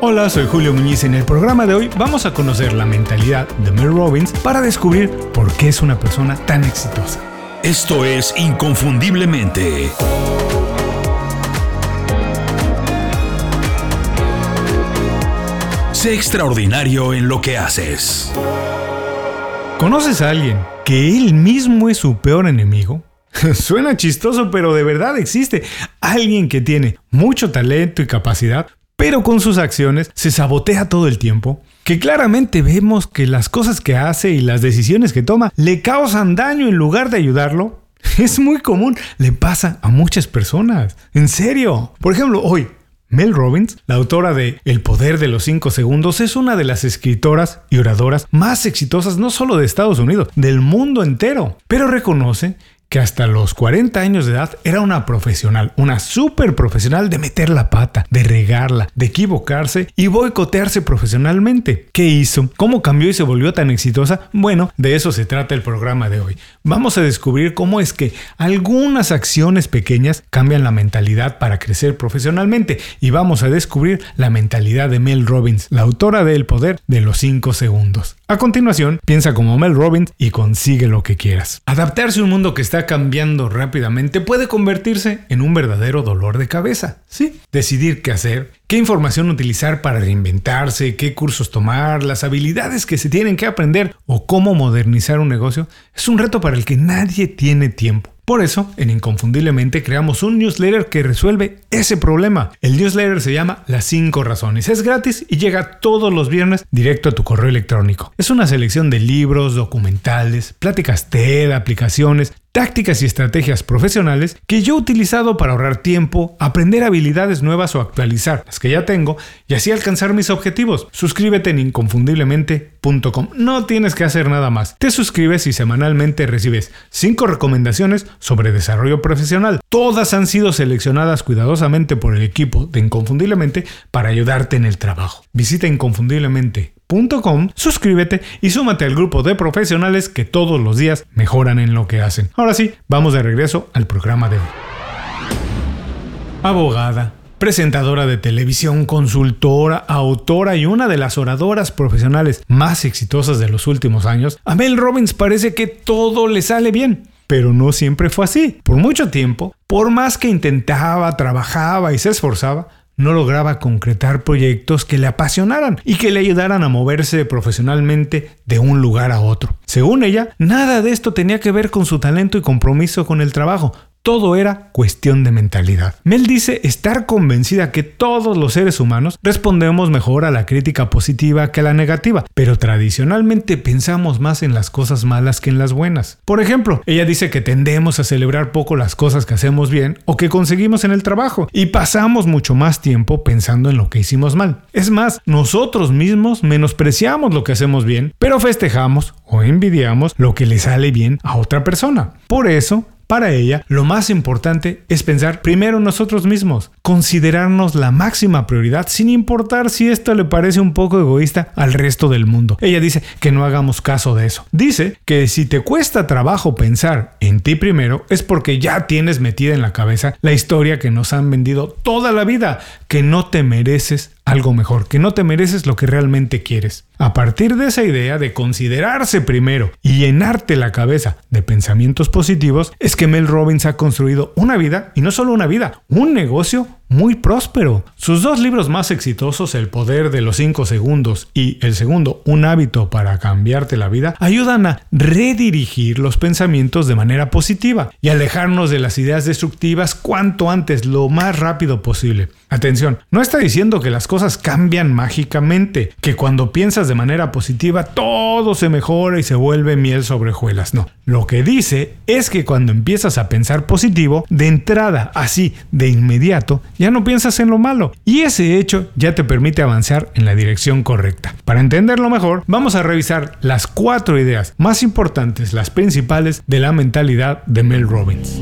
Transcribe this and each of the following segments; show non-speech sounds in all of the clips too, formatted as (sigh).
Hola, soy Julio Muñiz en el programa de hoy vamos a conocer la mentalidad de Mel Robbins para descubrir por qué es una persona tan exitosa. Esto es Inconfundiblemente. Sé extraordinario en lo que haces. ¿Conoces a alguien que él mismo es su peor enemigo? (laughs) Suena chistoso, pero de verdad existe. Alguien que tiene mucho talento y capacidad, pero con sus acciones se sabotea todo el tiempo, que claramente vemos que las cosas que hace y las decisiones que toma le causan daño en lugar de ayudarlo. (laughs) Es muy común, le pasa a muchas personas. En serio. Por ejemplo, hoy, Mel Robbins, la autora de El poder de los 5 segundos, es una de las escritoras y oradoras más exitosas no solo de Estados Unidos, del mundo entero, pero reconoce que hasta los 40 años de edad era una profesional, una súper profesional de meter la pata, de regarla, de equivocarse y boicotearse profesionalmente. ¿Qué hizo? ¿Cómo cambió y se volvió tan exitosa? Bueno, de eso se trata el programa de hoy. Vamos a descubrir cómo es que algunas acciones pequeñas cambian la mentalidad para crecer profesionalmente y vamos a descubrir la mentalidad de Mel Robbins, la autora de El poder de los 5 segundos. A continuación, piensa como Mel Robbins y consigue lo que quieras. Adaptarse a un mundo que está cambiando rápidamente puede convertirse en un verdadero dolor de cabeza. Sí, decidir qué hacer, qué información utilizar para reinventarse, qué cursos tomar, las habilidades que se tienen que aprender o cómo modernizar un negocio es un reto para el que nadie tiene tiempo. Por eso, en Inconfundiblemente creamos un newsletter que resuelve ese problema. El newsletter se llama Las 5 Razones. Es gratis y llega todos los viernes directo a tu correo electrónico. Es una selección de libros, documentales, pláticas TED, aplicaciones, tácticas y estrategias profesionales que yo he utilizado para ahorrar tiempo, aprender habilidades nuevas o actualizar las que ya tengo y así alcanzar mis objetivos. Suscríbete en inconfundiblemente.com. No tienes que hacer nada más. Te suscribes y semanalmente recibes 5 recomendaciones sobre desarrollo profesional. Todas han sido seleccionadas cuidadosamente por el equipo de Inconfundiblemente para ayudarte en el trabajo. Visita inconfundiblemente suscríbete y súmate al grupo de profesionales que todos los días mejoran en lo que hacen. Ahora sí, vamos de regreso al programa de hoy. Abogada, presentadora de televisión, consultora, autora y una de las oradoras profesionales más exitosas de los últimos años, a Mel Robbins parece que todo le sale bien. Pero no siempre fue así. Por mucho tiempo, por más que intentaba, trabajaba y se esforzaba, no lograba concretar proyectos que le apasionaran y que le ayudaran a moverse profesionalmente de un lugar a otro. Según ella, nada de esto tenía que ver con su talento y compromiso con el trabajo, todo era cuestión de mentalidad. Mel dice estar convencida que todos los seres humanos respondemos mejor a la crítica positiva que a la negativa, pero tradicionalmente pensamos más en las cosas malas que en las buenas. Por ejemplo, ella dice que tendemos a celebrar poco las cosas que hacemos bien o que conseguimos en el trabajo y pasamos mucho más tiempo pensando en lo que hicimos mal. Es más, nosotros mismos menospreciamos lo que hacemos bien, pero festejamos o envidiamos lo que le sale bien a otra persona. Por eso, para ella, lo más importante es pensar primero en nosotros mismos, considerarnos la máxima prioridad sin importar si esto le parece un poco egoísta al resto del mundo. Ella dice que no hagamos caso de eso. Dice que si te cuesta trabajo pensar en ti primero es porque ya tienes metida en la cabeza la historia que nos han vendido toda la vida, que no te mereces algo mejor, que no te mereces lo que realmente quieres. A partir de esa idea de considerarse primero y llenarte la cabeza de pensamientos positivos, es que Mel Robbins ha construido una vida, y no solo una vida, un negocio muy próspero. Sus dos libros más exitosos, El poder de los 5 segundos y el segundo, Un hábito para cambiarte la vida, ayudan a redirigir los pensamientos de manera positiva y alejarnos de las ideas destructivas cuanto antes, lo más rápido posible. Atención, no está diciendo que las cosas cambian mágicamente, que cuando piensas de manera positiva todo se mejora y se vuelve miel sobre hojuelas. No, lo que dice es que cuando empiezas a pensar positivo, de entrada, así, de inmediato, ya no piensas en lo malo. Y ese hecho ya te permite avanzar en la dirección correcta. Para entenderlo mejor, vamos a revisar las cuatro ideas más importantes, las principales de la mentalidad de Mel Robbins.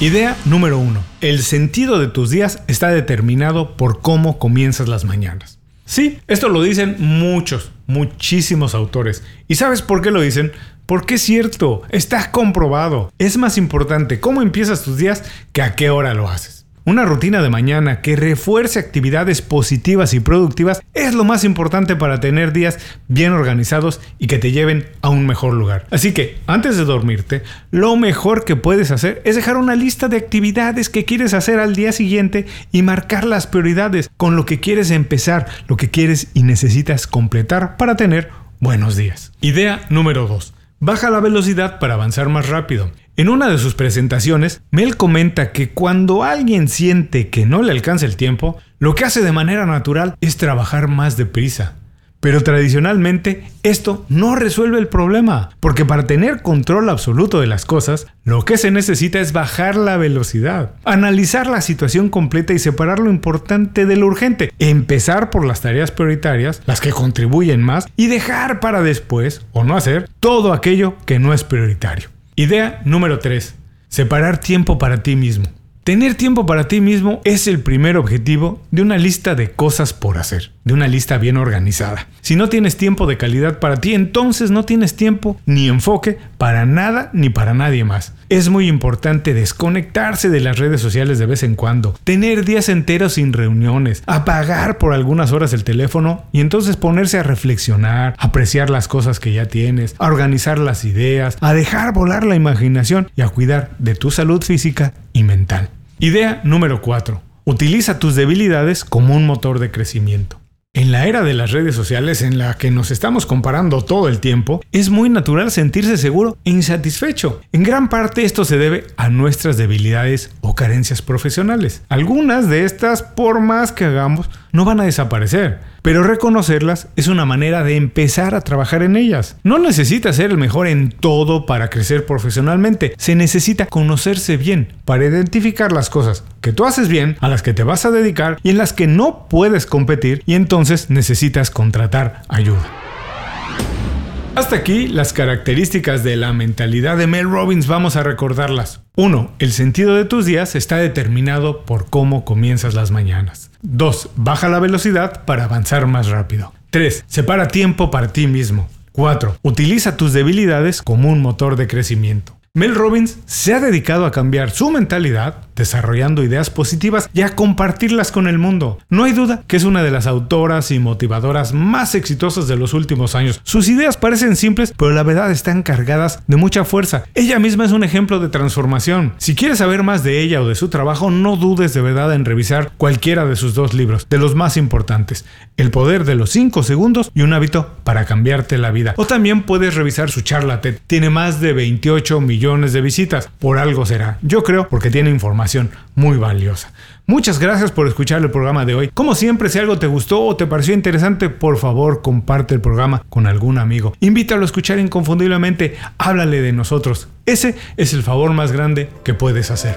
Idea número uno. El sentido de tus días está determinado por cómo comienzas las mañanas. Sí, esto lo dicen muchos, muchísimos autores. ¿Y sabes por qué lo dicen? Porque es cierto, está comprobado. Es más importante cómo empiezas tus días que a qué hora lo haces. Una rutina de mañana que refuerce actividades positivas y productivas es lo más importante para tener días bien organizados y que te lleven a un mejor lugar. Así que, antes de dormirte, lo mejor que puedes hacer es dejar una lista de actividades que quieres hacer al día siguiente y marcar las prioridades con lo que quieres empezar, lo que quieres y necesitas completar para tener buenos días. Idea número 2. Baja la velocidad para avanzar más rápido. En una de sus presentaciones, Mel comenta que cuando alguien siente que no le alcanza el tiempo, lo que hace de manera natural es trabajar más deprisa. Pero tradicionalmente esto no resuelve el problema, porque para tener control absoluto de las cosas, lo que se necesita es bajar la velocidad, analizar la situación completa y separar lo importante de lo urgente, empezar por las tareas prioritarias, las que contribuyen más, y dejar para después, o no hacer, todo aquello que no es prioritario. Idea número 3. Separar tiempo para ti mismo. Tener tiempo para ti mismo es el primer objetivo de una lista de cosas por hacer, de una lista bien organizada. Si no tienes tiempo de calidad para ti, entonces no tienes tiempo ni enfoque para nada ni para nadie más. Es muy importante desconectarse de las redes sociales de vez en cuando, tener días enteros sin reuniones, apagar por algunas horas el teléfono y entonces ponerse a reflexionar, apreciar las cosas que ya tienes, a organizar las ideas, a dejar volar la imaginación y a cuidar de tu salud física y mental. Idea número 4. Utiliza tus debilidades como un motor de crecimiento. En la era de las redes sociales en la que nos estamos comparando todo el tiempo, es muy natural sentirse seguro e insatisfecho. En gran parte esto se debe a nuestras debilidades o carencias profesionales. Algunas de estas, por más que hagamos, no van a desaparecer, pero reconocerlas es una manera de empezar a trabajar en ellas. No necesitas ser el mejor en todo para crecer profesionalmente, se necesita conocerse bien para identificar las cosas que tú haces bien, a las que te vas a dedicar y en las que no puedes competir y entonces necesitas contratar ayuda. Hasta aquí las características de la mentalidad de Mel Robbins, vamos a recordarlas. 1. El sentido de tus días está determinado por cómo comienzas las mañanas. 2. Baja la velocidad para avanzar más rápido. 3. Separa tiempo para ti mismo. 4. Utiliza tus debilidades como un motor de crecimiento. Mel Robbins se ha dedicado a cambiar su mentalidad, desarrollando ideas positivas y a compartirlas con el mundo. No hay duda que es una de las autoras y motivadoras más exitosas de los últimos años. Sus ideas parecen simples, pero la verdad están cargadas de mucha fuerza. Ella misma es un ejemplo de transformación. Si quieres saber más de ella o de su trabajo, no dudes de verdad en revisar cualquiera de sus dos libros, de los más importantes, El poder de los 5 segundos y un hábito para cambiarte la vida. O también puedes revisar su charla TED. Tiene más de 28 millones de visitas. Por algo será. Yo creo porque tiene muy valiosa. Muchas gracias por escuchar el programa de hoy. Como siempre, si algo te gustó o te pareció interesante, por favor comparte el programa con algún amigo. Invítalo a escuchar inconfundiblemente. Háblale de nosotros. Ese es el favor más grande que puedes hacer.